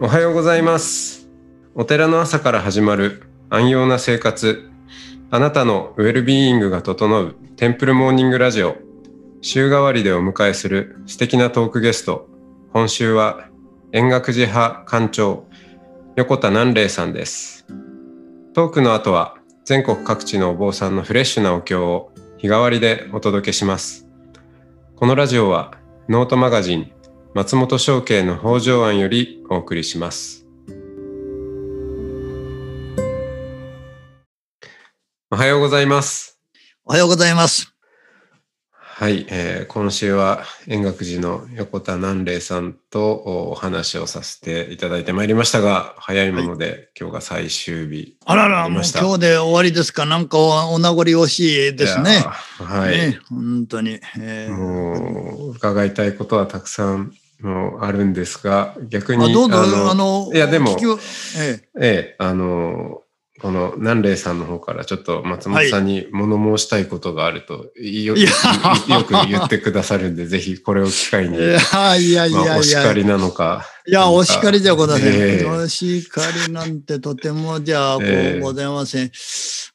おはようございます。お寺の朝から始まる安養な生活。あなたのウェルビーイングが整うテンプルモーニングラジオ。週替わりでお迎えする素敵なトークゲスト。今週は円覚寺派館長横田南霊さんです。トークの後は全国各地のお坊さんのフレッシュなお経を日替わりでお届けします。このラジオはノートマガジン松本商家の北条案よりお送りしますおはようございますおはようございます。はい、えー今週は円覚寺の横田南霊さんとお話をさせていただいてまいりましたが早いもので、今日が最終日あらら、もう今日で終わりですか。なんかおお名残惜しいですね。いはい、ね本当に。えーもう伺いたいことはたくさんもうあるんですが逆にあどうぞ、のあの、いやでもええええ、あの、この南霊さんの方からちょっと松本さんに物申したいことがあると、よよく言ってくださるんで、ぜひこれを機会に、いやいやいまあ、やいや。お叱りなのか。いや、お叱りじゃございません。ええお叱りなんてとてもじゃあ、ございません。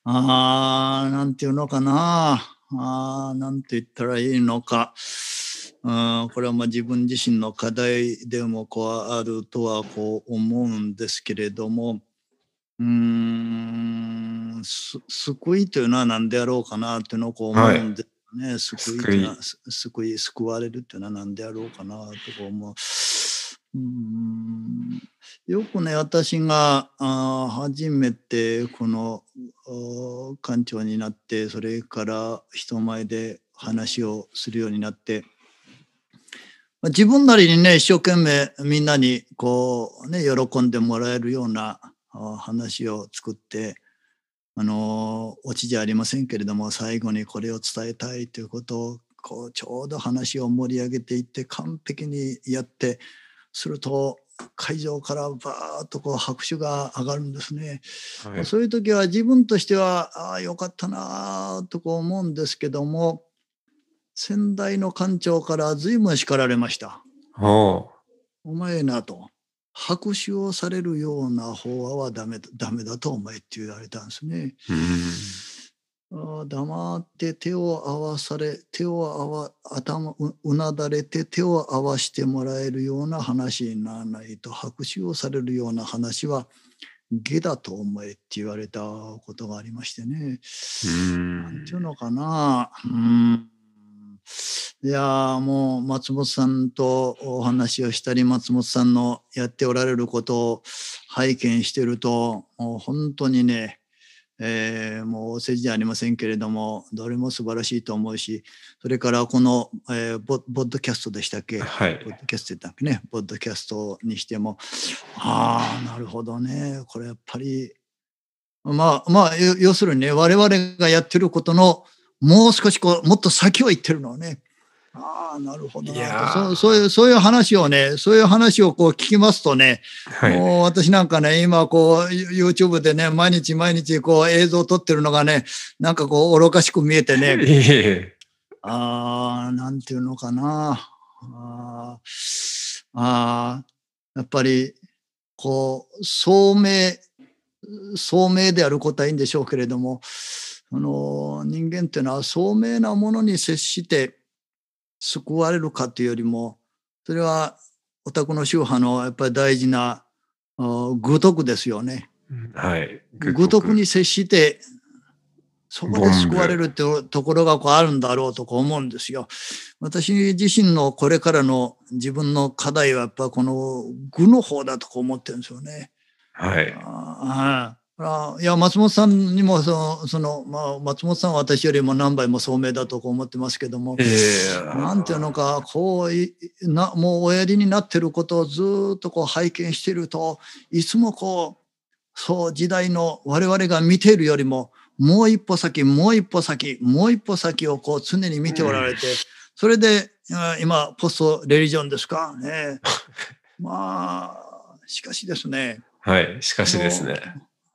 ああ、なんていうのかな。ああ、なんて言ったらいいのか。うん、これはまあ自分自身の課題でもこうあるとはこう思うんですけれども、うーん、す救いというのは何であろうかなというのをこう思うんですね。救いというのはす救い、救われるというのは何であろうかなと思う。うーんよくね私があー初めてこのお館長になってそれから人前で話をするようになってまあ自分なりにね一生懸命みんなにこうね喜んでもらえるようなあ話を作ってあのオチじゃありませんけれども最後にこれを伝えたいということをこうちょうど話を盛り上げていって完璧にやってすると会場からバーッとこう拍手が上がるんですね。はいそういう時は自分としてはああよかったなあとこう思うんですけども先代の館長から随分叱られました。ほお前なと拍手をされるような法話はダメだダメだとお前って言われたんですね。う。うんああ黙って手を合わされ手を合わ頭ううなだれて手を合わしてもらえるような話にならないと拍手をされるような話は下だと思えって言われたことがありましてね。うんなんていうのかな。うんいやーもう松本さんとお話をしたり松本さんのやっておられることを拝見してるともう本当にね、えーもうお世辞じゃありませんけれどもどれも素晴らしいと思うしそれからこの、えーボボッドキャストでしたっけ？はい。ポッドキャストだっけね、ポッドキャストにしても、ああ、なるほどね、これやっぱり、まあまあ、要要するにね、我々がやってることのもう少しこう、もっと先を言ってるのをね、ああ、なるほどそうそういう、そういう話をね、そういう話をこう聞きますとね、はい。もう私なんかね、今こう、ユ YouTube でね、毎日毎日こう映像を撮ってるのがね、なんかこう、愚かしく見えてね、ああ、なんていうのかな。あーあー、やっぱり、こう、聡明、聡明であることはいいんでしょうけれども、その人間っていうのは聡明なものに接して救われるかというよりも、それはお宅の宗派のやっぱり大事なあ愚徳ですよね。はい。愚徳に接して、そこで救われるっていうところがこうあるんだろうとこう思うんですよ。私自身のこれからの自分の課題はやっぱこの愚の方だとこう思ってるんですよね。はい。ああいや松本さんにもそのその、まあ、松本さんは私よりも何倍も聡明だと思ってますけどもえ、えなんていうのかこういなもうおやりになってることをずーっとこう拝見しているといつもこうそう時代の我々が見ているよりももう一歩先もう一歩先もう一歩先をこう常に見ておられて、それであ今ポストレリジョンですか？ね まあしかしですねはい。しかしですね。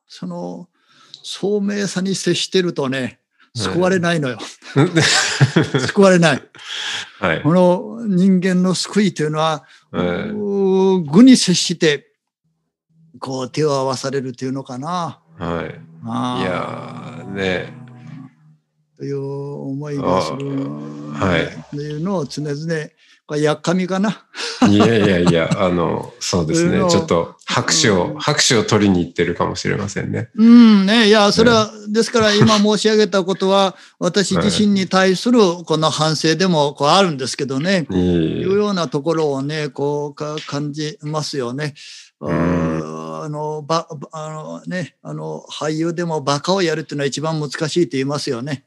その聡明さに接してるとね救われないのよ、救われないはい。この人間の救いというのは、うんうー愚に接してこう手を合わされるというのかな。はい。あいーやーねという思いがする。あはいというのを常々、やっかみかな。いやいやいや、あの、そうですね。ちょっと拍手を、うん拍手を取りに行ってるかもしれませんね。うんね、いや、それは、ですから今申し上げたことは、私自身に対するこの反省でもこうあるんですけどね。いいいうようなところをね、こうか感じますよね。あーあの、ば、ばあのね、あの、俳優でもバカをやるっていうのは一番難しいと言いますよね。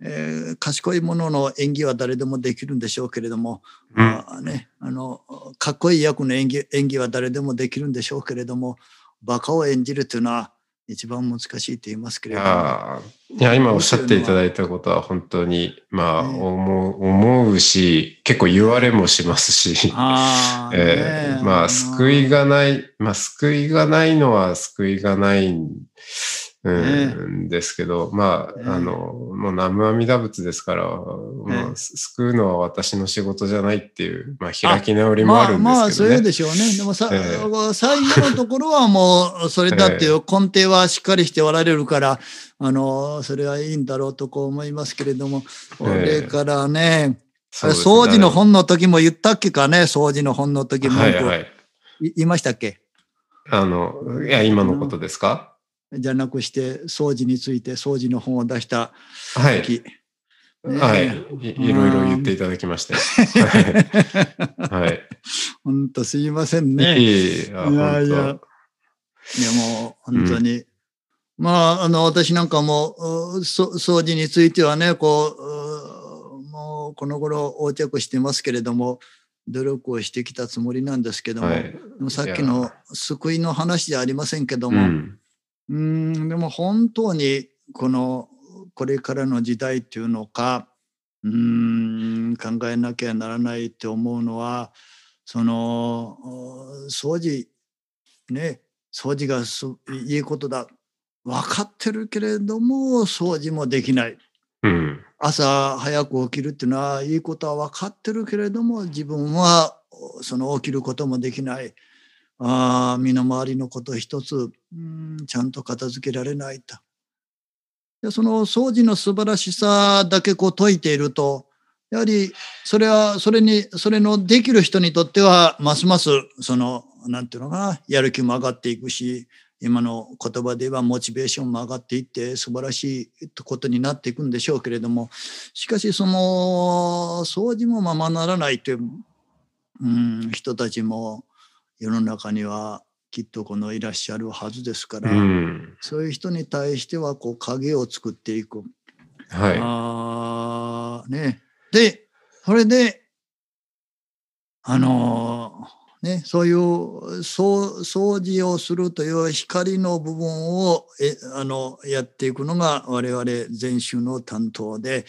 えー賢いものの演技は誰でもできるんでしょうけれども、うん。あーね、あの、かっこいい役の演技演技は誰でもできるんでしょうけれども、バカを演じるというのは一番難しいと言いますけいれども。いや、今おっしゃっていただいたことは本当に、まあ、ね思う、思うし、結構言われもしますし、あえーまあ、救いがない、まあ、救いがないのは救いがないん、うんですけど、まね。あ、あの、もう南無阿弥陀仏ですから、もう救うのは私の仕事じゃないっていう、まあ、開き直りもあるんまあまあですけどね。そうでしょうね。でもさ、え最後のところはもう それだっていう根底はしっかりしておられるから、あのそれはいいんだろうとこう思いますけれども、それからね、掃除の本の時も言ったっけかね、掃除の本の時も、はいはい。い言いましたっけ？あの、いや、今のことですか？じゃなくして掃除について掃除の本を出したはい。時。ねはいい。いろいろ言っていただきましたよ。はい。はい。本当すいませんね。いやいや本いやもう本当に、まああの私なんかもうそ掃除についてはねこううもうこの頃横着してますけれども努力をしてきたつもりなんですけども、当はい。でもさっきの救いの話じゃありませんけども、うん。うんでも本当にこのこれからの時代っていうのかうん考えなきゃならないって思うのはそのお掃除ね掃除がすいいことだ分かってるけれども掃除もできないうん。朝早く起きるっていうのはいいことは分かってるけれども自分はおその起きることもできないあー身の回りのこと一つうんちゃんと片付けられないと。でその掃除の素晴らしさだけこう解いているとやはりそれはそれにそれのできる人にとってはますますそのなんていうのかなやる気も上がっていくし今の言葉で言えばモチベーションも上がっていって素晴らしいことになっていくんでしょうけれどもしかしその掃除もままならないという、うん、人たちも世の中にはきっとこのいらっしゃるはずですから、うん。そういう人に対してはこう影を作っていく。はあーね、でそれであのーね、そういうそう掃除をするという光の部分をえあのやっていくのが我々禅宗の担当で、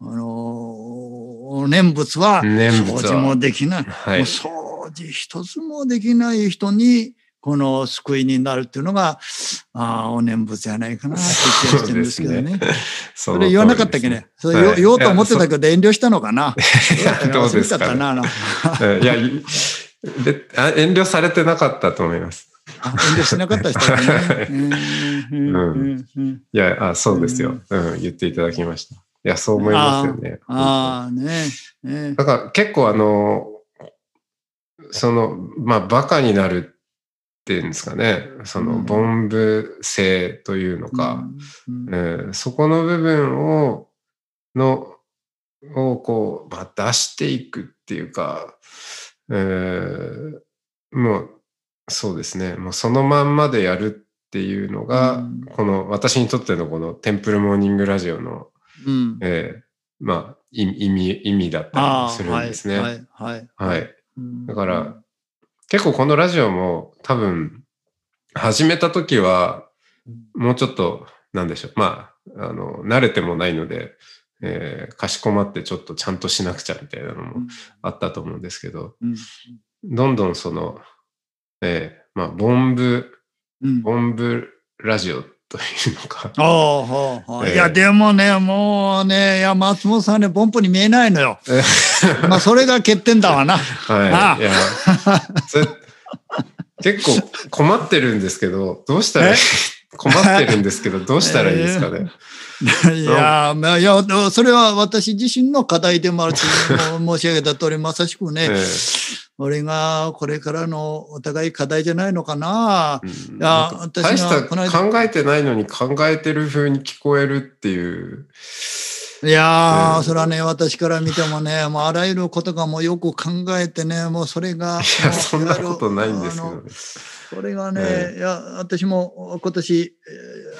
あのー念仏は念仏は。掃除もできない、はい。もう掃除一つもできない人にこの救いになるっていうのがあーお念仏じゃないかなって気がしてるんですけどね。い。そそれ言わなかったっけね？それ言おう言おうと思ってたけど遠慮したのかな？どうですかね。いや、いであ遠慮されてなかったと思います。あ遠慮しなかった人だね。いや、あそうですよ、うん。言っていただきました。いや、そう思いますよね。ああねねだから結構あの、その、まあ、バカになるっていうんですかね。その、うん凡夫性というのか、うんうんえーそこの部分を、の、をこう、まあ、出していくっていうか、えーもう、そうですね。もうそのまんまでやるっていうのが、うんこの私にとってのこのテンプルモーニングラジオの、うんえーまあ、意意味、意味だったりするんですね。ははい。いはいはいうんだから、結構このラジオも多分、始めた時は、もうちょっと、なんでしょう。まあ、あの、慣れてもないので、えーかしこまってちょっとちゃんとしなくちゃみたいなのもあったと思うんですけど、うん。どんどんその、えーまあ、凡夫、うん。凡夫ラジオというのか。いやでもねもうねいや松本さんねポンプに見えないのよ。まあそれが欠点だわな。あはい。いや、結構困ってるんですけど、どうしたらいい？困ってるんですけど、どうしたらいいですかね？いや、まあ、いや、それは私自身の課題でもあると申し上げた通り、まさしくね、えー、俺がこれからのお互い課題じゃないのかな。うん、いや、私大した考えてないのに考えてる風に聞こえるっていう。いやー、うん、それはね、私から見てもね、もうあらゆることがもうよく考えてね、もうそれが。いや、そんなことないんですけどね。それがね、はい、いや、私も今年、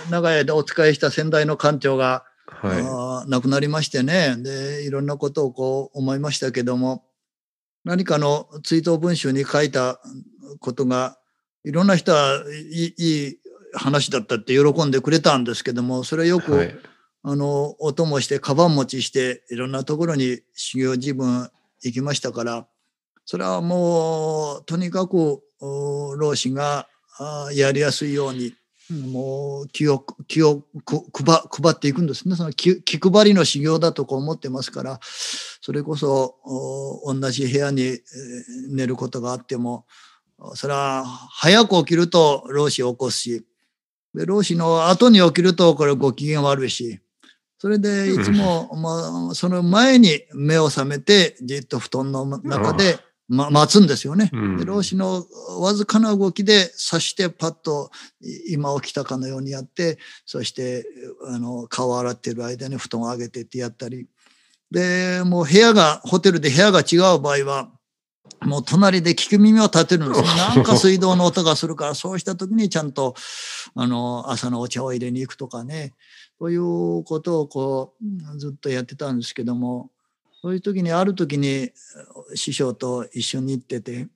長い間お使いした先代の館長が、はい、亡くなりましてね、で、いろんなことをこう思いましたけども、何かの追悼文集に書いたことが、いろんな人はいい話だったって喜んでくれたんですけども、それはよく、はい、あの、お供して、カバン持ちして、いろんなところに修行自分行きましたから、それはもう、とにかく、老子がやりやすいように、もう気を気を配っていくんですね。その気配りの修行だとこう思ってますから、それこそ同じ部屋に寝ることがあっても、それは早く起きると老子を起こすし、で老子の後に起きるとこれご機嫌悪いし、それでいつも、まあ、その前に目を覚めてじっと布団の中でま、待つんですよね。で老子のわずかな動きで刺してパッと今起きたかのようにやってそしてあの顔を洗ってる間に布団を上げてってやったりでもう部屋がホテルで部屋が違う場合はもう隣で聞く耳を立てるんですよ。なんか水道の音がするからそうした時にちゃんとあの朝のお茶を入れに行くとかねそういうことをこうずっとやってたんですけどもそういう時にある時に師匠と一緒に行ってて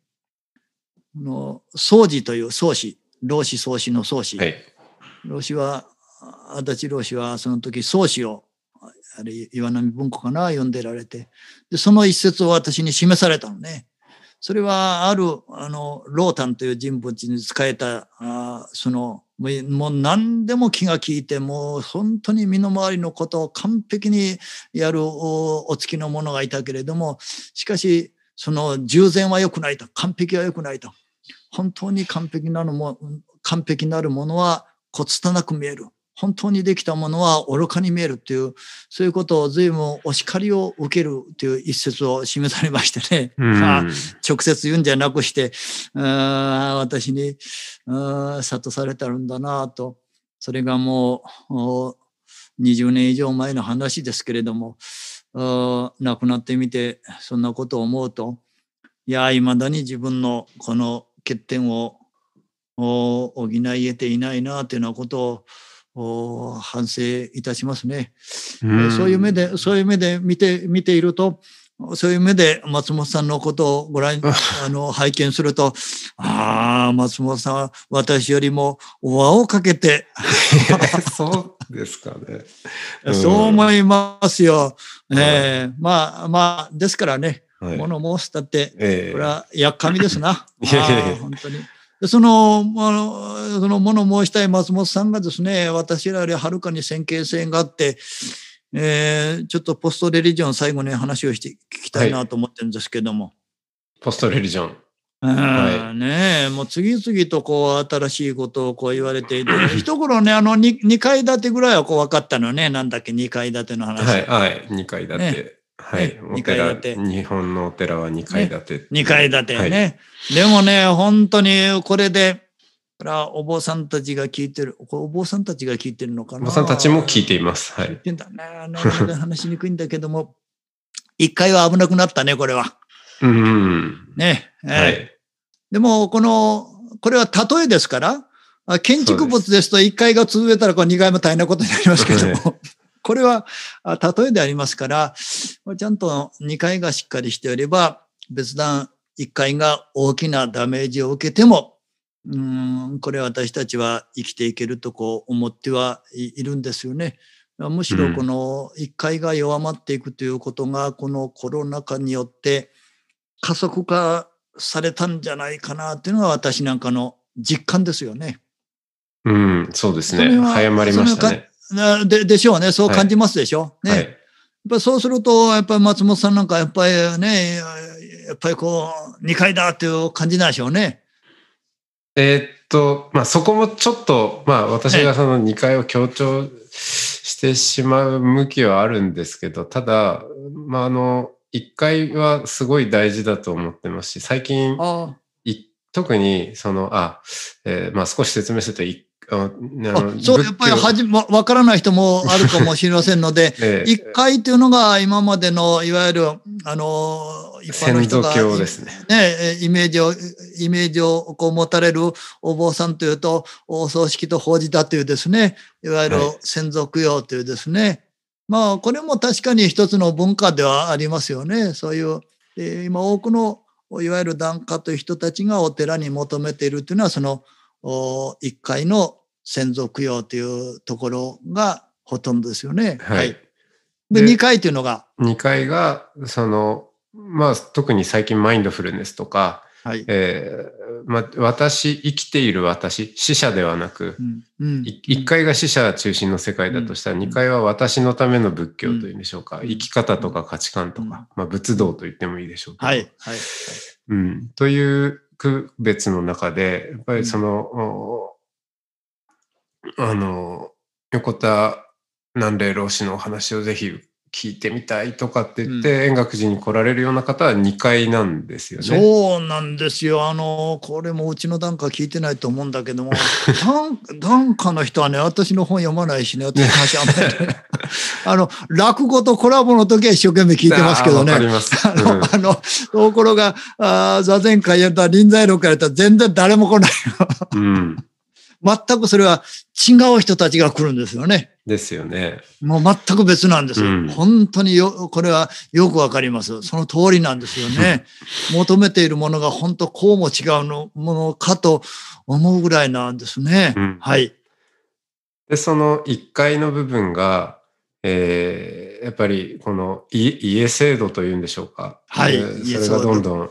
の宗寺という宗師老子宗師の宗師、はい、老子は足立老子はその時宗師をあれ岩波文庫かな読んでられて。でその一節を私に示されたのね。それはあるあのロータンという人物に仕えたあそのもう何でも気が利いてもう本当に身の回りのことを完璧にやるお付きの者がいたけれどもしかしその従前は良くないと完璧は良くないと。本当に完璧なのも完璧なるものはこつたなく見える。本当にできたものは愚かに見えるっていう、そういうことを随分お叱りを受けるという一節を示されましてね、まあ、直接言うんじゃなくして、私に諭されたんだなと、それがもう20年以上前の話ですけれども、亡くなってみてそんなことを思うと、いや、いまだに自分のこの欠点を補い得ていないなというようなことを反省いたしますね。うん、そういう目で、そういう目で見て、見ていると、そういう目で松本さんのことをご覧、あの、拝見すると、ああ、松本さんは私よりも輪をかけて。そうですかね。うん、そう思いますよ。えー、まあまあ、ですからね、はい、物申すだって、これはやっかみですな。いやいやいや本当に。その、あの、そのもの申したい松本さんがですね、私らよりはるかに先見性があって、えー、ちょっとポストレリジョン最後に話をして聞きたいなと思ってるんですけども。はい、ポストレリジョン。はい、ねもう次々とこう新しいことをこう言われていて、一頃ね、あの 2, 2階建てぐらいはこう分かったのね、なんだっけ、2階建ての話。はい、はい、2階建て。ねはい、2階建て。日本のお寺は2階建て。ね、2階建てね、はい、でもね、本当にこれで、これはお坊さんたちが聞いてる、お坊さんたちが聞いてるのかな？お坊さんたちも聞いています。はい。聞いてんだね。話しにくいんだけども、1階は危なくなったね、これは。うん。ね。はい。でも、この、これは例えですから、建築物ですと1階が潰れたらこ2階も大変なことになりますけども、これは例えでありますから、ちゃんと2階がしっかりしておれば、別段1階が大きなダメージを受けても、うん、これ私たちは生きていけるとこう思ってはいるんですよね。むしろこの1階が弱まっていくということが、このコロナ禍によって加速化されたんじゃないかなっていうのが私なんかの実感ですよね。うん、そうですね。早まりましたね。ででしょうね。そう感じますでしょ？はい、ね。はい、やっぱそうすると、やっぱり松本さんなんか、やっぱりね、やっぱりこう、2階だっていう感じなんでしょうね。えーっと、まあそこもちょっと、まあ私がその2階を強調してしまう向きはあるんですけど、ただ、まああの、1階はすごい大事だと思ってますし、最近、特にその、あ、えーまあ少し説明すると、いあそう、やっぱりはじ、わわからない人も あるかもしれませんので、えー一階というのが今までの、いわゆる、あの、一般の人が、教ですね。ね、えイメージを、イメージをこう持たれるお坊さんというと、お葬式と法事だというですね、いわゆるはい先祖供養というですね、まあ、これも確かに一つの文化ではありますよね。そういう、で今多くの、いわゆる檀家という人たちがお寺に求めているというのは、その、お一階の先祖供養というところがほとんどですよね。はい。で、で二階というのが、2階が、その、まあ特に最近マインドフルネスとか、はい。えーまあ私、生きている私、死者ではなくう、んうんい1階が死者中心の世界だとしたら、うん2階は私のための仏教というんでしょうか、うん生き方とか価値観とうんか、まあ仏道と言ってもいいでしょうけど、はい。はい。うん、という区別の中で、やっぱりその、おあの、横田南霊老師のお話をぜひ聞いてみたいとかって言って、円覚寺に来られるような方は2階なんですよね。そうなんですよ。あの、これもうちの檀家聞いてないと思うんだけども、檀檀家の人はね、私の本読まないしね、私の話あんまりね あの、落語とコラボの時は一生懸命聞いてますけどね。あーわかります。あの、うんあの、ところが、あー座禅会やったら臨済録やったら全然誰も来ない。うん。全くそれは違う人たちが来るんですよね。ですよね。もう全く別なんです。うん本当によ、これはよくわかります。その通りなんですよね。求めているものが本当こうも違うのものかと思うぐらいなんですね。うんはい。で、その1階の部分が、えーやっぱりこの家家制度というんでしょうか。はいそれがどんどん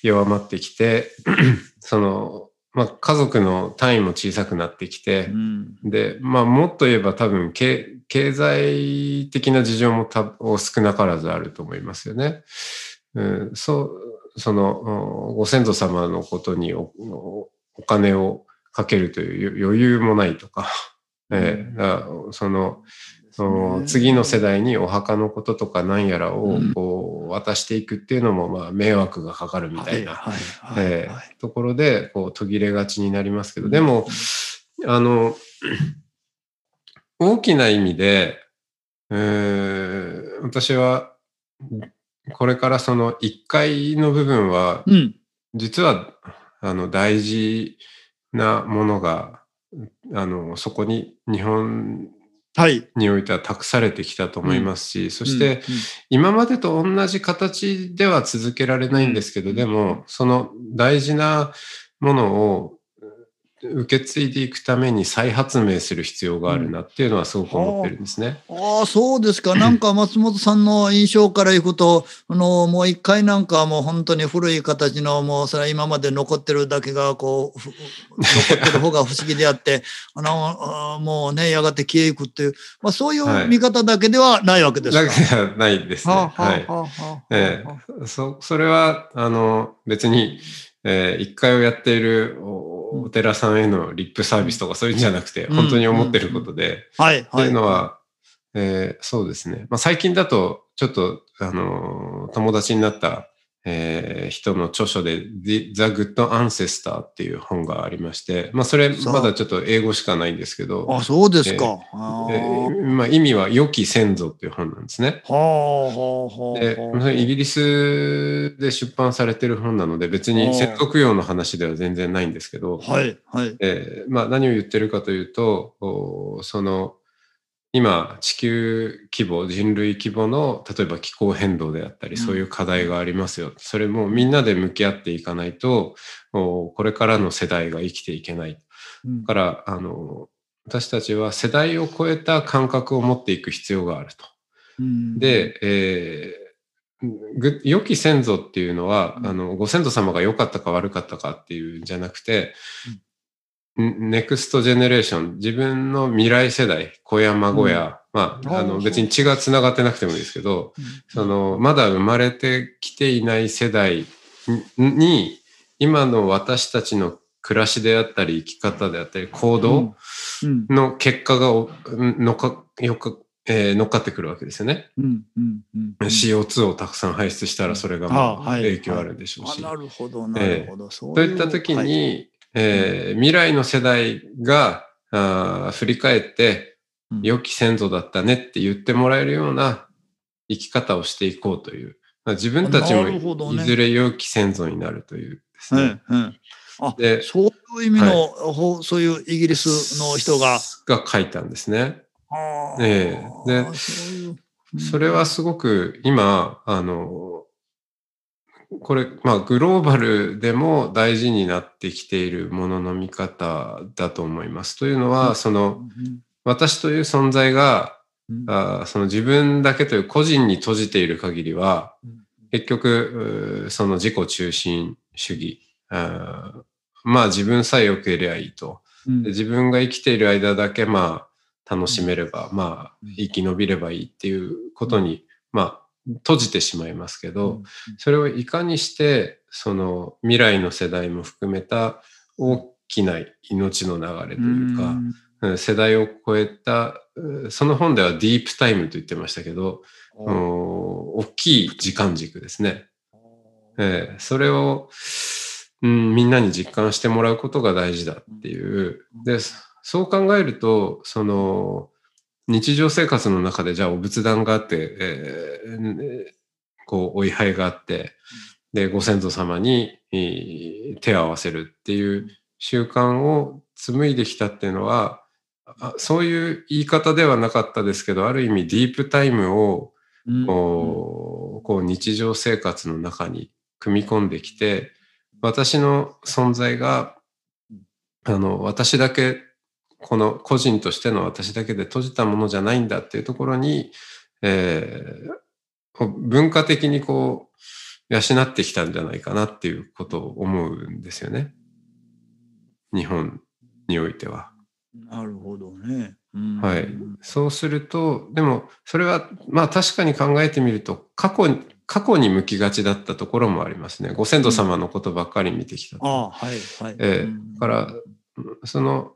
弱まってきて、その、まあ、家族の単位も小さくなってきてう、ん。で、まあ、もっと言えば多分経、経済的な事情もた少なからずあると思いますよね。うん、そう、その、おご先祖様のことにおおお金をかけるという余裕もないとか、ええだからその、その次の世代にお墓のこととか何やらをうん。こう渡していくっていうのもまあ迷惑がかかるみたいな、ところでこう途切れがちになりますけど、でも、あの、大きな意味で、えー私は、これからその1階の部分は、うん。実は、あの、大事なものが、あの、そこに日本はい。においては託されてきたと思いますし、そしうんて、今までと同じ形では続けられないんですけど、うん。でも、その大事なものを受け継いでいくために再発明する必要があるなっていうのはすごく思ってるんですね。ああ、そうですか。なんか松本さんの印象からいくと、あの、もう一回なんかはもう本当に古い形の、もうそれは今まで残ってるだけが、こう、ふ残ってる方が不思議であって、あの、あもうね、やがて消えゆくっていう、まあそういう見方だけではないわけですか。だけではないですね。はい。それは、あの、別に、えー一回をやっているおお寺さんへのリップサービスとかそういうんじゃなくて、うん。本当に思ってることで、はい、ってはい。いうのは、えーそうですね。まあ、最近だと、ちょっと、あのー友達になった、えー人の著書で、The Good Ancestor っていう本がありまして、まあ、それまだちょっと英語しかないんですけど、あ、そうですか。あえーーまあ、意味は良き先祖っていう本なんですね。はあ、はあ、はあ。イギリスで出版されてる本なので、別に先祖供養の話では全然ないんですけど、はい、はい。えーまあ、何を言ってるかというと、おその今地球規模人類規模の例えば気候変動であったりうん。そういう課題がありますよ、それもみんなで向き合っていかないとおこれからの世代が生きていけない。うん。だからあの私たちは世代を超えた感覚を持っていく必要があると。うん。で、えーぐ良き先祖っていうのは、うん。あのご先祖様が良かったか悪かったかっていうんじゃなくて、ネクストジェネレーション、自分の未来世代、子や孫や、まあ、あの別に血がつながってなくてもいいですけど、その、まだ生まれてきていない世代に、今の私たちの暮らしであったり生き方であったり行動の結果がのかよか、えー、乗っかってくるわけですよね。うんうんうん。うん、CO2 をたくさん排出したらそれがまあ影響あるでしょうし。なるほどなるほど。そういった時に、はい、えー、未来の世代があ振り返って良き先祖だったねって言ってもらえるような生き方をしていこうという。自分たちもいずれ良き先祖になるというですね。うんうんあでそういう意味の、はい、そういうイギリスの人が。が書いたんですね。ええでそれはすごく今、あの、これ、まあ、グローバルでも大事になってきているものの見方だと思います。というのは、その、私という存在が、あその自分だけという個人に閉じている限りは、結局、その自己中心主義、あまあ自分さえ良ければいいと。自分が生きている間だけ、まあ、楽しめれば、まあ、生き延びればいいっていうことに、まあ、閉じてしまいますけど、それをいかにして、その未来の世代も含めた大きな命の流れというか、世代を超えた、その本ではディープタイムと言ってましたけど、大きい時間軸ですね。えー、それを、うん、みんなに実感してもらうことが大事だっていう。で、そう考えると、その、日常生活の中でじゃあお仏壇があって、えー、こう、お位牌があって、で、ご先祖様に、手を合わせるっていう習慣を紡いできたっていうのは、そういう言い方ではなかったですけど、ある意味ディープタイムをこうこう日常生活の中に組み込んできて、私の存在が、あの、私だけ、この個人としての私だけで閉じたものじゃないんだっていうところに、えー、文化的にこう、養ってきたんじゃないかなっていうことを思うんですよね。日本においては。なるほどね。はい。そうすると、でも、それは、まあ確かに考えてみると、過去過去に向きがちだったところもありますね。ご先祖様のことばっかり見てきた。ああ、はい、はい。えー、から、その、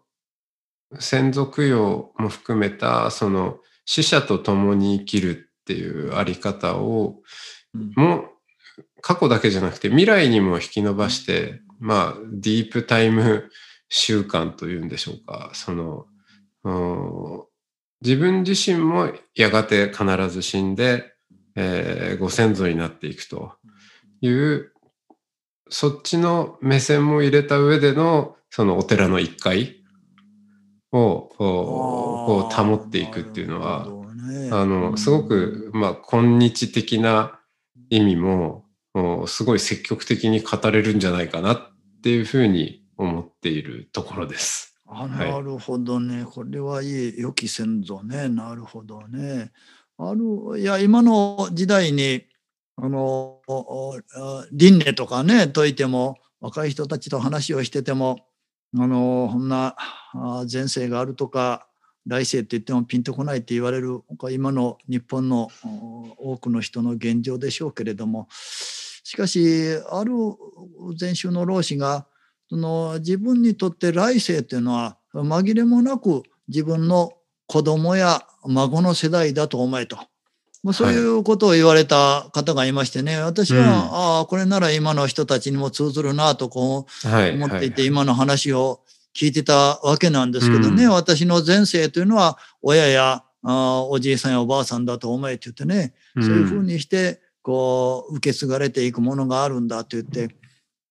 先祖供養も含めた、その、死者と共に生きるっていうあり方を、もう、過去だけじゃなくて未来にも引き伸ばして、まあ、ディープタイム習慣というんでしょうか。その、自分自身もやがて必ず死んで、えー、ご先祖になっていくという、そっちの目線も入れた上での、そのお寺の一階をこう保っていくっていうのは、あの、すごく、まあ、今日的な意味も、すごい積極的に語れるんじゃないかなっていうふうに思っているところです。あなるほどね、はい、これはいい良き先祖ねなるほどね。あるいや今の時代にあの輪廻とかね解いても若い人たちと話をしててもあのこんな前世があるとか来世って言ってもピンとこないって言われる今の日本の多くの人の現状でしょうけれどもしかしある禅宗の老子がその自分にとって来世っていうのは紛れもなく自分の子供や孫の世代だと思えと。もうそういうことを言われた方がいましてね、私は、うん、ああ、これなら今の人たちにも通ずるなとこう思っていて、今の話を聞いてたわけなんですけどね、うん、私の前世というのは親やあおじいさんやおばあさんだと思えって言ってね、そういうふうにして、こう、受け継がれていくものがあるんだと言って、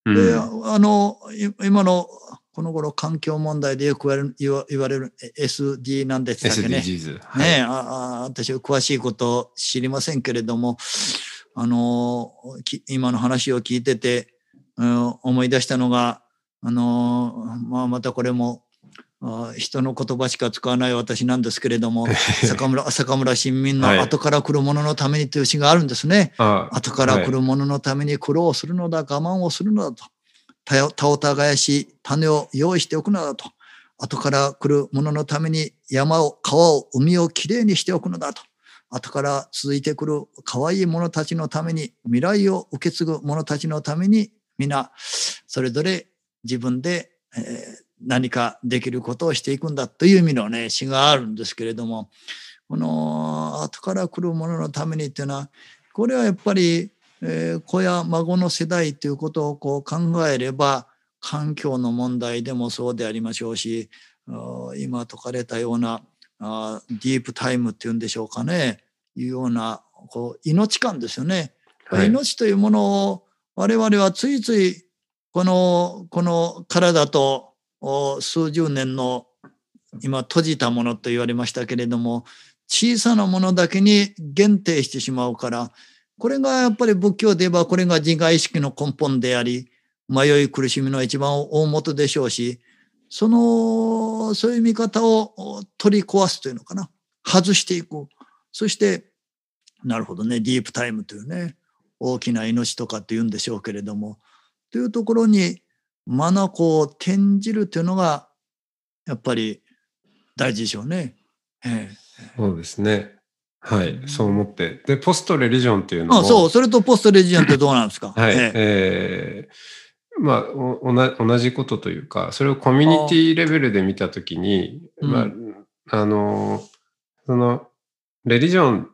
で、あの、今のこの頃環境問題でよく言わ言われる SD なんでしたっけね。SDGs。はい、ねああ私は詳しいこと知りませんけれども、あの、今の話を聞いてて、うん、思い出したのが、あの、まあ、またこれも、人の言葉しか使わない私なんですけれども、坂村、坂村新民の後から来る者のためにという詩があるんですね。はい、後から来る者のために苦労するのだ、我慢をするのだと。田を耕し、種を用意しておくのだと。後から来る者のために山を、川を、海をきれいにしておくのだと。後から続いてくる可愛い者たちのために、未来を受け継ぐ者たちのために、皆、それぞれ自分でえー、何かできることをしていくんだという意味のね詩があるんですけれどもこの後から来るもののためにっていうのはこれはやっぱり、えー、子や孫の世代ということをこう考えれば環境の問題でもそうでありましょうし今説かれたようなあディープタイムっていうんでしょうかね。いうようなこう命感ですよね、はい、命というものを我々はついついこのこの体と数十年の今閉じたものと言われましたけれども小さなものだけに限定してしまうからこれがやっぱり仏教で言えばこれが自我意識の根本であり迷い苦しみの一番大元でしょうしそのそういう見方を取り壊すというのかな外していくそしてなるほどねディープタイムというね大きな命とかって言うんでしょうけれどもというところに眼を転じるというのがやっぱり大事でしょうね。ええ、そうですね。はい、そう思って。で、ポストレリジョンっていうのも。あそう、それとポストレリジョンってどうなんですか？はい。ええー、まあお同じことというか、それをコミュニティレベルで見たときに、まあ、あの、その、レリジョン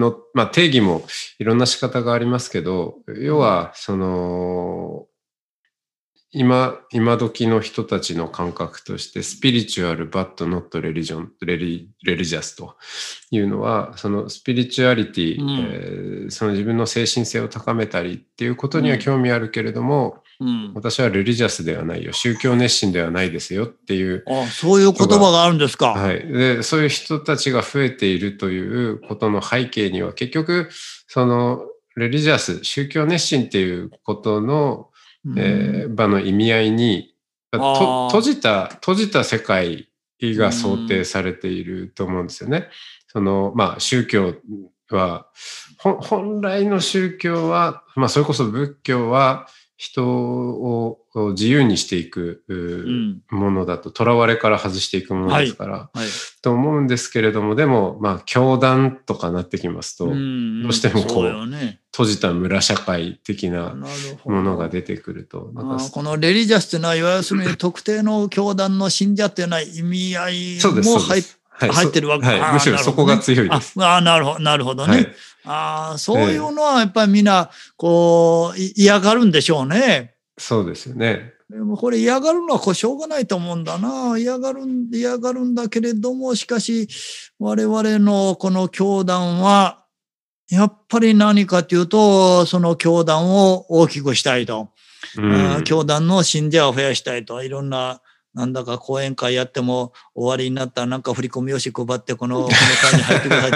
の、まあ、定義もいろんな仕方がありますけど、要は、その、今、今時の人たちの感覚として、スピリチュアル、バット、ノット、レリジョン、レリ、レリジャスというのは、そのスピリチュアリティ、うん、えー、その自分の精神性を高めたりっていうことには興味あるけれども、うん、私はレリジャスではないよ、宗教熱心ではないですよっていう。あそういう言葉があるんですか。はい。で、そういう人たちが増えているということの背景には、結局、その、レリジャス、宗教熱心っていうことの、えー、場の意味合いに閉じた閉じた世界が想定されていると思うんですよね。そのまあ宗教は本来の宗教は、まあ、それこそ仏教は人を自由にしていくものだと、囚、うん、われから外していくものですから、はい。はい、と思うんですけれども、でも、まあ、教団とかなってきますと、どうしてもこう、ね、閉じた村社会的なものが出てくると。このレリジャスというのは、いわゆる特定の教団の信者というような意味合いも入って入ってるわけ、はい、むしろそこが強いです。ああ、なるほど、なるほどね。はい、ああ、そういうのはやっぱりみんな、こう、嫌がるんでしょうね。そうですよね。でもこれ嫌がるのはこうしょうがないと思うんだな。嫌がるん、嫌がるんだけれども、しかし、我々のこの教団は、やっぱり何かというと、その教団を大きくしたいと。うん、教団の信者を増やしたいと。いろんななんだか講演会やっても終わりになったらなんか振り込み用紙配ってこの、この会に入ってくださいっ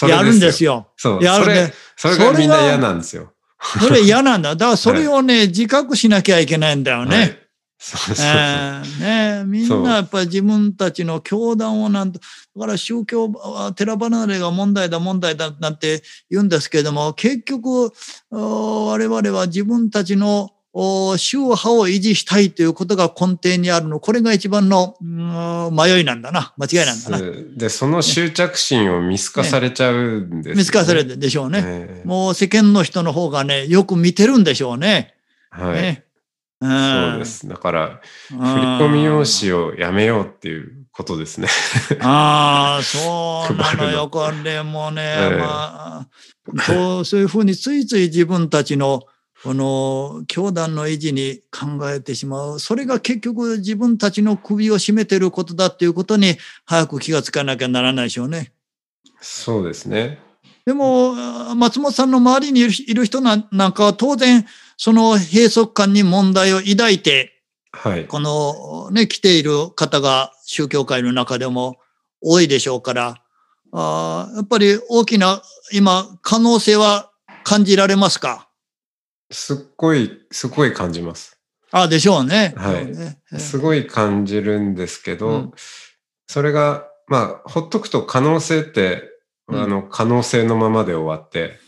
てやるんですよ。そう。やるね。それがみんな嫌なんですよ。それ嫌なんだ。だからそれをね、はい、自覚しなきゃいけないんだよね。はいそうそうそう、えー、ねみんなやっぱり自分たちの教団をなんと、だから宗教、寺離れが問題だ問題だなんて言うんですけれども、結局、我々は自分たちの宗派を維持したいということが根底にあるの。これが一番の、迷いなんだな。間違いなんだな。で、その執着心を見透かされちゃうんです、ねね、見透かされるでしょうね、ね、もう世間の人の方がね、よく見てるんでしょうね。はい。ね、そうです。だから、振り込み用紙をやめようっていうことですね。ああ、そうなのよ。これもね、まあ、そうそういうふうについつい自分たちのこの教団の維持に考えてしまう。それが結局自分たちの首を絞めてることだっていうことに早く気がつかなきゃならないでしょうね。そうですね。でも、松本さんの周りにいる人なんかは当然、その閉塞感に問題を抱いて、はい、このね、来ている方が宗教界の中でも多いでしょうから、あやっぱり大きな今可能性は感じられますか？すっごい、すごい感じます。あでしょうね。はい。ね、すごい感じるんですけど、うん、それが、まあ、ほっとくと可能性って、うん、あの、可能性のままで終わって、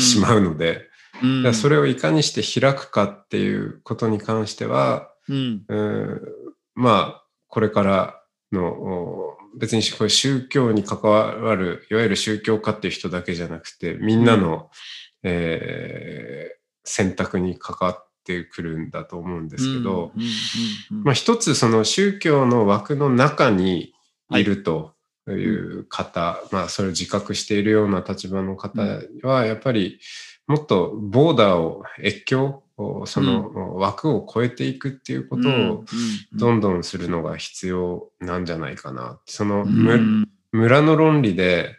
しまうので、うん、それをいかにして開くかっていうことに関しては、うん、まあ、これからの、別にこれ宗教に関わる、いわゆる宗教家っていう人だけじゃなくて、みんなの、えー選択に関わっってくるんだと思うんですけど、まあ一つその宗教の枠の中にいるとい。う方、まあそれを自覚しているような立場の方は、やっぱりもっとボーダーを越境、その枠を超えていくっていうことをどんどんするのが必要なんじゃないかな。その村の論理でうん、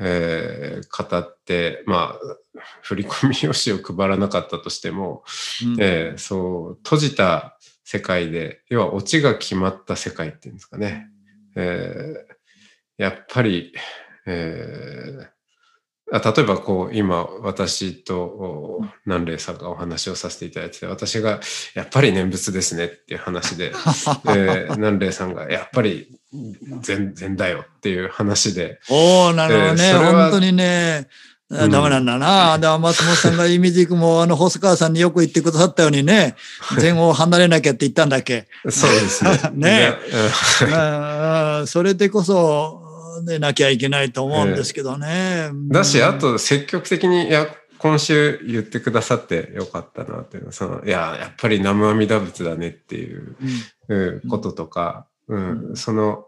えー語って、まあ、振り込み用紙を配らなかったとしても、うんえーそう、閉じた世界で、要はオチが決まった世界っていうんですかね。えーやっぱり、えーあ例えばこう今私とお南霊さんがお話をさせていただいてて私がやっぱり念仏ですねっていう話で、えー南霊さんがやっぱり禅禅だよっていう話でおおなるほどね、本当にね、うんダメなんだな。だから松本さんが意味軸も、あの、細川さんによく言ってくださったようにね、前後を離れなきゃって言ったんだっけ？そうですね。ねそれでこそ、でなきゃいけないと思うんですけどね。だし、あと積極的に、いや、今週言ってくださってよかったなっていうのは、その、いや、やっぱり南無阿弥陀仏だねっていう、うん、うんこととか、うん。うん。その、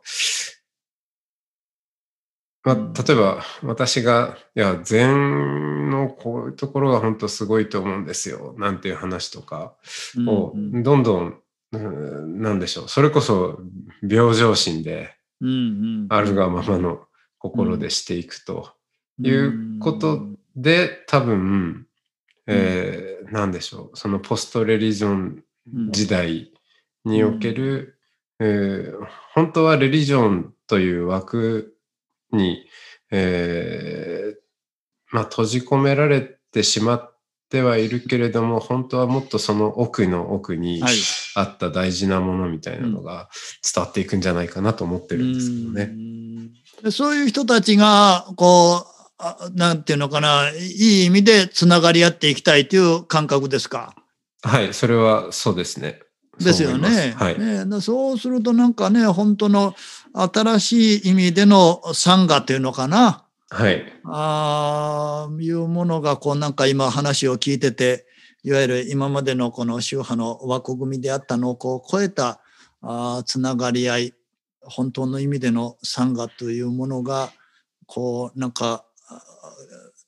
まあ、例えば私が、いや、禅のこういうところが本当すごいと思うんですよ、なんていう話とかを、うん。どんどん、うんなんでしょう、それこそ平常心でうんうん。あるがままの心でしていくと。いうことで、多分、えーなんでしょう、そのポストレリジョンうん。時代における、えー本当はレリジョンという枠に、えーまあ、閉じ込められてしまってはいるけれども、本当はもっとその奥の奥にはいあった大事なものみたいなのが伝わっていくんじゃないかなと思ってるんですけどね。うそういう人たちが、こう、あなんていうのかな、いい意味でつながり合っていきたいという感覚ですか？はい、それはそうですね。ですよね。はい。ねだそうするとなんかね、本当の新しい意味での参加っていうのかな？はい。ああ、いうものが、こうなんか今話を聞いてて、いわゆる今までのこの宗派の枠組みであったのをこう超えたあーつながり合い、本当の意味での参加というものが、こうなんか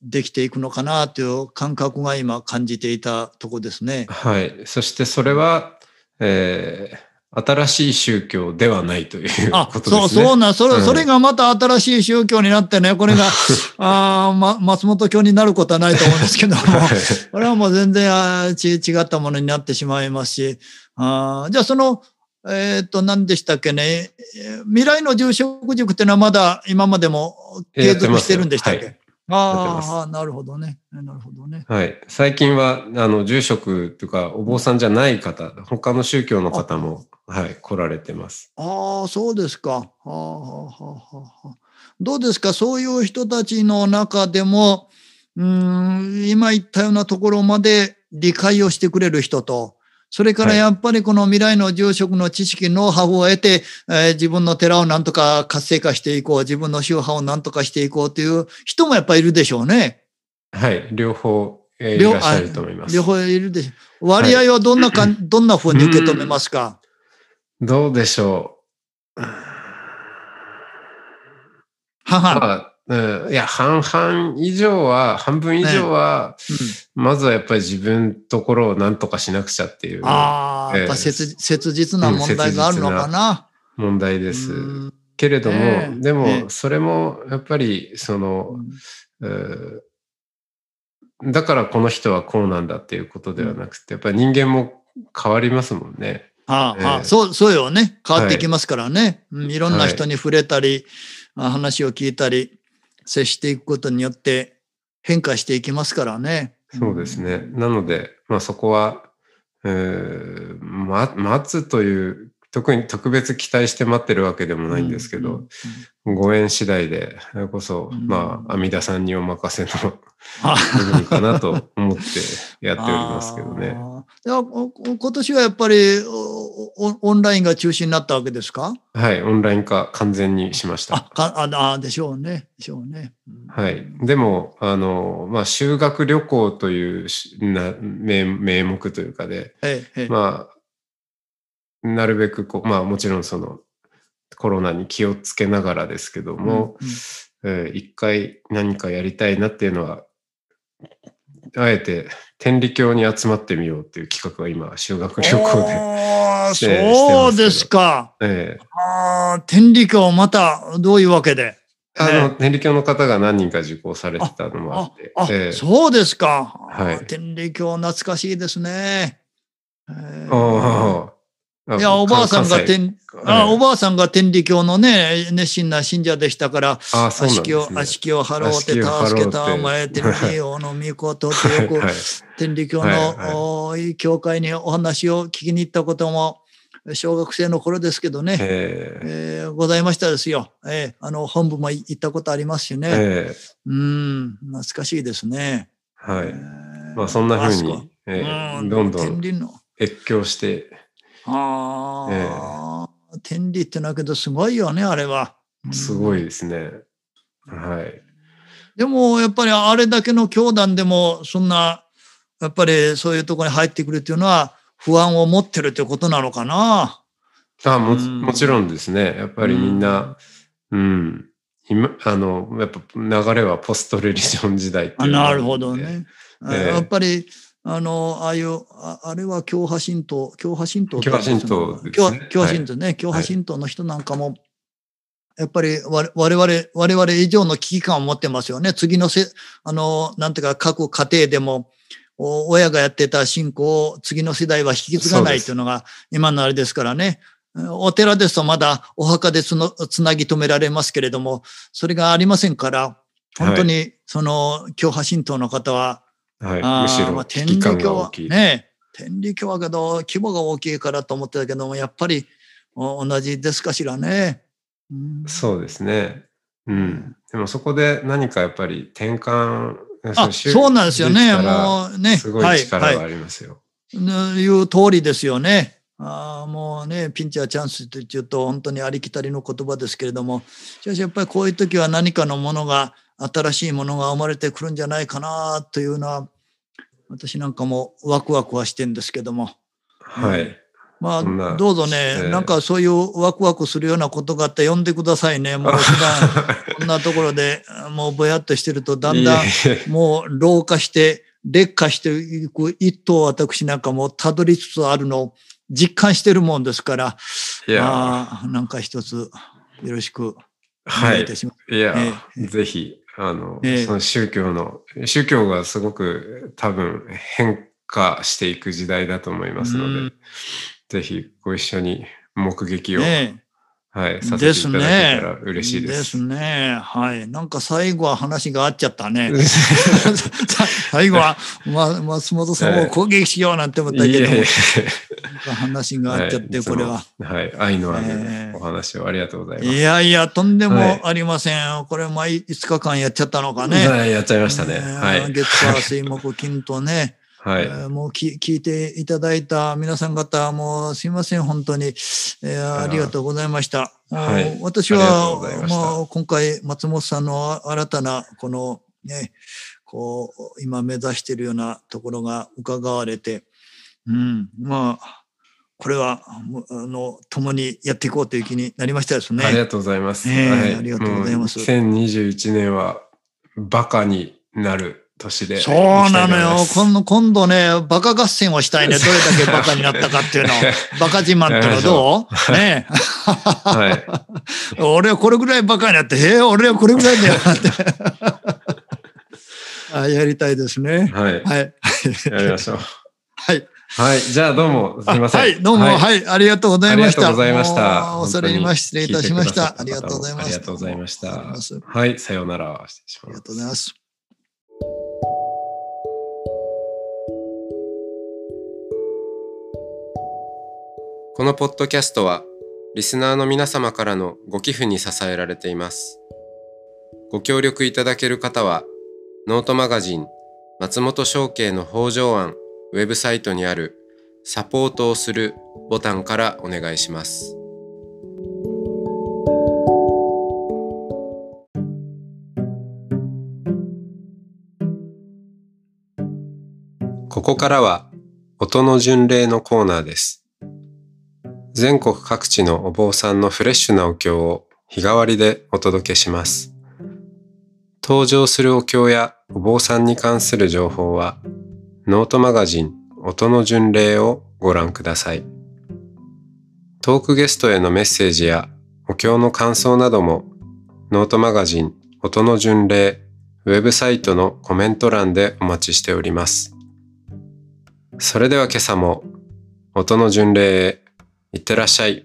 できていくのかなという感覚が今感じていたとこですね。はい。そしてそれは、えー新しい宗教ではないというあことですね。そう、そうなん、それ、うん。それがまた新しい宗教になってね、これが、あーま、松本教になることはないと思うんですけども、これはもう全然あーち違ったものになってしまいますし、あーじゃあその、えっ、と、何でしたっけね、えー未来の住職塾っていうのはまだ今までも継続してるんでしたっけ、あーあー、なるほどね。なるほどね。はい。最近は、あの、住職とか、お坊さんじゃない方、他の宗教の方も、はい、来られてます。ああ、そうですか。はあはあはあはあどうですか？そういう人たちの中でも、うーん、今言ったようなところまで理解をしてくれる人と、それからはいやっぱりこの未来の住職の知識、ノウハウを得て、えー自分の寺をなんとか活性化していこう、自分の宗派をなんとかしていこうという人もやっぱりいるでしょうね。はい。両方、えーい両らっしゃると思います。両方いるでしょう。割合はどんなかん、どんな風に受け止めますか？どうでしょう。はは。まあ、うん、いや、半々以上は、半分以上は、うん。まずはやっぱり自分ところを何とかしなくちゃっていう。ああ、ええやっぱ切切実な問題があるのかな。問題です。うん。けれども、ええ。えでも、えそれも、やっぱり、その、えーだからこの人はこうなんだっていうことではなくて、やっぱり人間も変わりますもんね。ああ、ええ。そう、そうよね。変わっていきますからね。うんいろんな人に触れたり、あ話を聞いたり、接していくことによって変化していきますからね。そうですね。なので、まあそこは、えーま、待つという特に特別期待して待ってるわけでもないんですけど、ご縁次第で、それこそ、うんまあ、阿弥陀さんにお任せのあ 部分かなと思ってやっておりますけどね。今年はやっぱりオンラインが中心になったわけですか？はい、オンライン化完全にしました。あかああでしょうね。でしょうね。うんはい。でも、あの、まあ、修学旅行というしな名名目というかで、ええええまあ、なるべくこう、まあ、もちろんその、コロナに気をつけながらですけども、うんうんえー一回何かやりたいなっていうのは、あえて天理教に集まってみようっていう企画が今、修学旅行で、あそうですか。ええああ、天理教またどういうわけで？あの、ね天理教の方が何人か受講されてたのもああって、あ、ええそうですか。はいあー天理教懐かしいですね。えーああいや、おばあさんが天、あおばあさんが天理教のね、熱心な信者でしたから、ああ、ね。悪しきを払うて、悪しきを払うて助けたまえ、天理教の御事ってよく、はい天理教はいの、はいおいい教会にお話を聞きに行ったことも、小学生の頃ですけどね、えええーございましたですよ。えーあの、本部も行ったことありますしね。ええうん、懐かしいですね。はい。えーまあ、そんな風あそこに、ええうんどんどん。越境して、ああ、天理ってのはけどすごいよね、あれは。うんすごいですね。はい。でも、やっぱりあれだけの教団でも、そんな、やっぱりそういうところに入ってくるっていうのは、不安を持ってるということなのかな。あもうんもちろんですね。やっぱりみんな、うん。今、あの、やっぱ流れはポストレリジョン時代っていうなるほどね。あええやっぱり、あの、ああいう、ああれは教派神道、教派神道って教派神道ですね。教教派神道ね、教派神道の人なんかも、やっぱり我我々、我々以上の危機感を持ってますよね。次のせ、あの、なんていうか、各家庭でも、お親がやってた信仰を次の世代は引き継がないというのが今のあれですからね。お寺ですとまだお墓でつのつなぎ止められますけれども、それがありませんから、本当にその教派神道の方は、はい。むしまあろ危機感が大きい。ね天理教はけど規模が大きいからと思ってたけども、やっぱりお同じですかしらね。うんそうですね。うん。でもそこで何かやっぱり転換、あ宗そうなんですよね。もうね。すごい力がはありますよ。い、はい。いう通りですよね。あーもうね、ピンチはチャンスと言うと本当にありきたりの言葉ですけれども、しかしやっぱりこういう時は何かのものが、新しいものが生まれてくるんじゃないかなというのは、私なんかもワクワクはしてんですけども。はい。まあ、どうぞね、ええなんかそういうワクワクするようなことがあって呼んでくださいね。もう普段、こんなところでもうぼやっとしてると、だんだんもう老化して、劣化していく一頭私なんかもたどりつつあるのを実感してるもんですから、いや、ああなんか一つよろしくおはい願いいた。します。いや、ええぜひ、あの、ええ。その宗教の、宗教がすごく多分変化していく時代だと思いますので、うん。ぜひご一緒に目撃を、ねはい、させてですいただけねたら嬉しいです。ですね。はい。なんか最後は話が合っちゃったね。最後は、ま、松本さんを攻撃しようなんて思ったけど話が合っちゃって、いこれは。。はい、愛のあるええお話をありがとうございます。いやいや、とんではいもありません。これ、毎5日間やっちゃったのかね。はいやっちゃいましたね。えーはい。月火水木金とね、はい。えーもうき聞いていただいた皆さん方、もうすいません、本当に。えーありがとうございました。はい私はございままあ、今回、松本さんの新たな、このね、こう、今目指しているようなところが伺われて、うん、まあ、これは、あの、共にやっていこうという気になりましたですね。ありがとうございます。ええはい、ありがとうございますもう2021年はバカになる年で。そうなのよ。今度、今度ね、バカ合戦をしたいね。どれだけバカになったかっていうのを。バカ自慢ってのどう？ねえ。は 俺はこれぐらいバカになって、へえ、俺はこれぐらいだよ。って あやりたいですい。ね。はい。はい。やりましょう。はい。はい。じゃあどうも、すみません。はい、どうも、はい、ありがとうございました。ありがとうございました。恐れ入りまし失礼いたしました。ありがとうございます。ありがとうございましありがとうございますた。はい。さようなら。失礼しありが。とうございます。このポッドキャストはリスナーの皆様からのご寄付に支えられています。ご協力いただける方はノートマガジン松本商家の北条案ウェブサイトにあるサポートをするボタンからお願いします。ここからは音の巡礼のコーナーです。全国各地のお坊さんのフレッシュなお経を日替わりでお届けします。登場するお経やお坊さんに関する情報はノートマガジン音の巡礼をご覧ください。トークゲストへのメッセージやお経の感想などもノートマガジン音の巡礼ウェブサイトのコメント欄でお待ちしております。それでは今朝も音の巡礼へいってらっしゃい。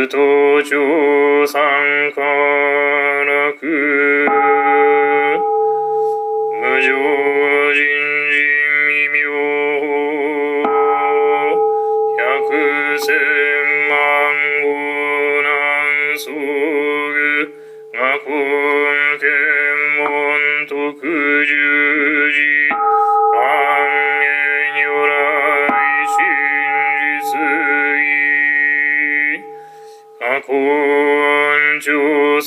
樹頭頂三からく無常人人未明百千万語難遭遇我根検問特十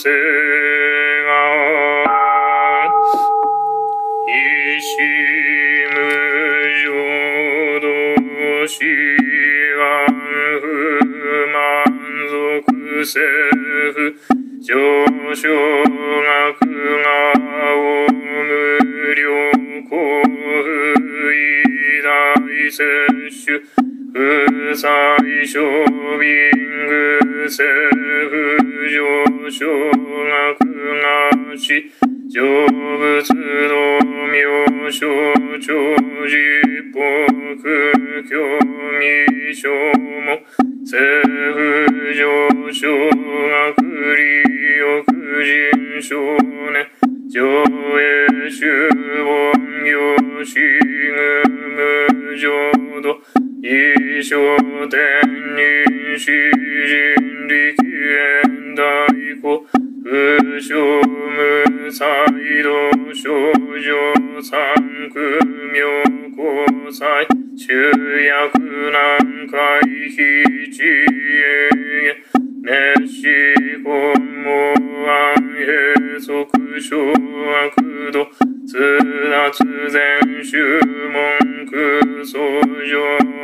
調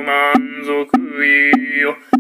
満足いいよ。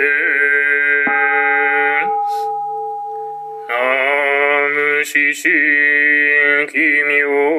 「あむしし君を」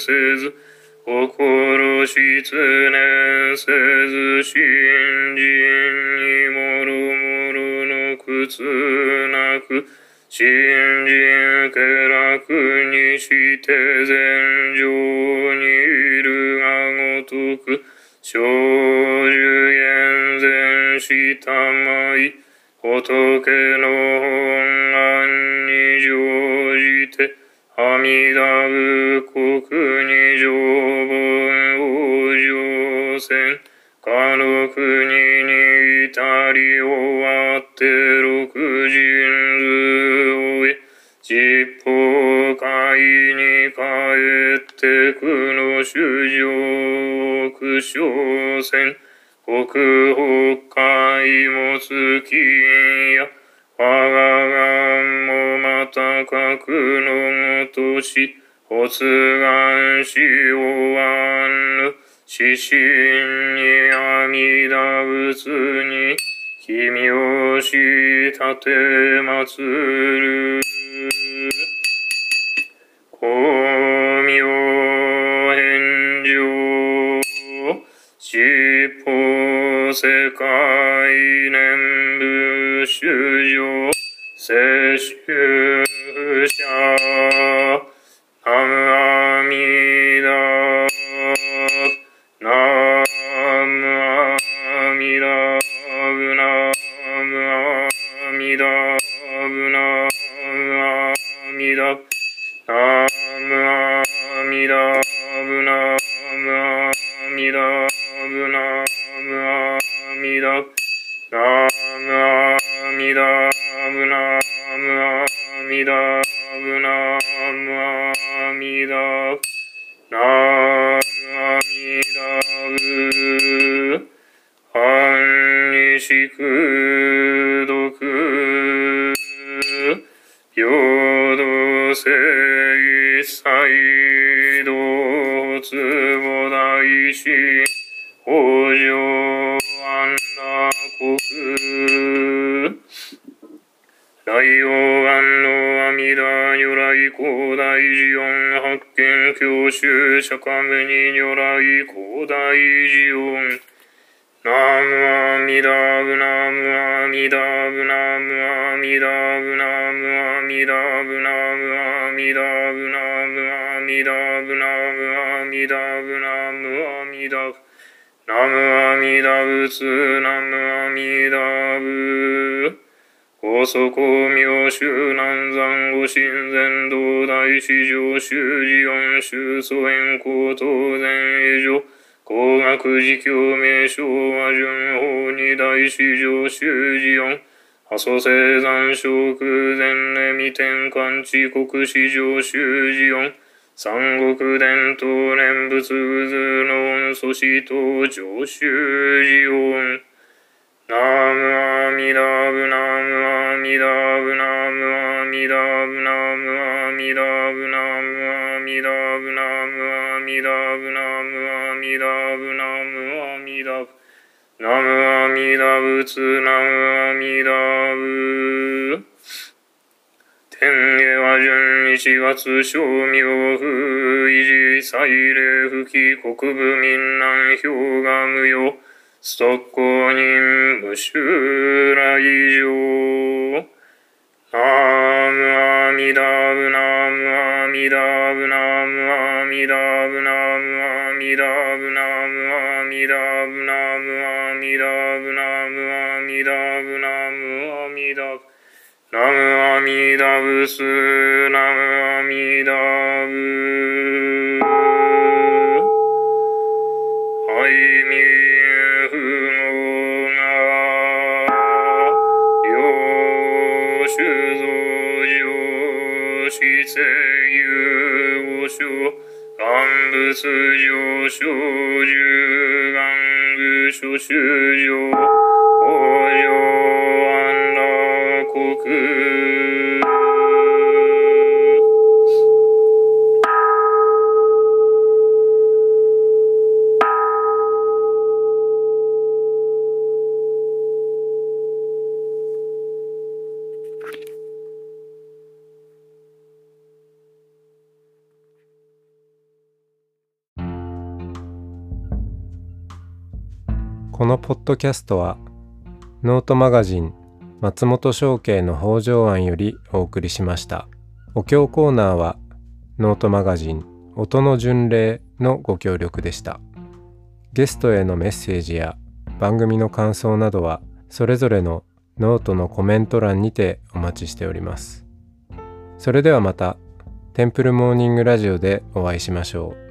せず心失念せず信心にもろもろの苦なく信心気楽にして禅上にいるがごとく少女厳然したまい仏のせん。かの国に至り終わって六人図をえ実法会に帰ってくの主上苦笑せん国北海も月や我が願もまた核のごとし発願し Țin. 一切道つぼ大師、北条安楽国。大王安の阿弥陀如来古代寺音発見教習釈迦目に如来古代寺音。ナムミダブナムアミダブナムアミダブツナムアミダブ高速妙宗南山五神前道大師上修寺四宗祖縁高等前以上工学寺教名称は順法に大師上修寺音。阿蘇生山小空前年未天官地国史上修寺音。三国伝統念仏渦の音祖師等上修寺音。ナムアミダブナムアミダブナムアミダブナムアミダブナムアミダブナムアミダブナムアミダブナムアミダブナムアミダブツナムアミダブ天下は順一月小明風維持祭礼吹き国部民南氷河無用ストッコ人無襲来上。ナムアミダブナムアミダブナムアミダブナムアミダブナムアミダブナムアミダブ弥陀仏、南無阿弥陀仏。はいみふごが、よしゅ上よしせゆおしょ、願仏上昇十願具所修上ポッドキャストはノートマガジン松本紹圭の方丈庵よりお送りしました。お経コーナーはノートマガジン音の巡礼のご協力でした。ゲストへのメッセージや番組の感想などはそれぞれのノートのコメント欄にてお待ちしております。それではまたテンプルモーニングラジオでお会いしましょう。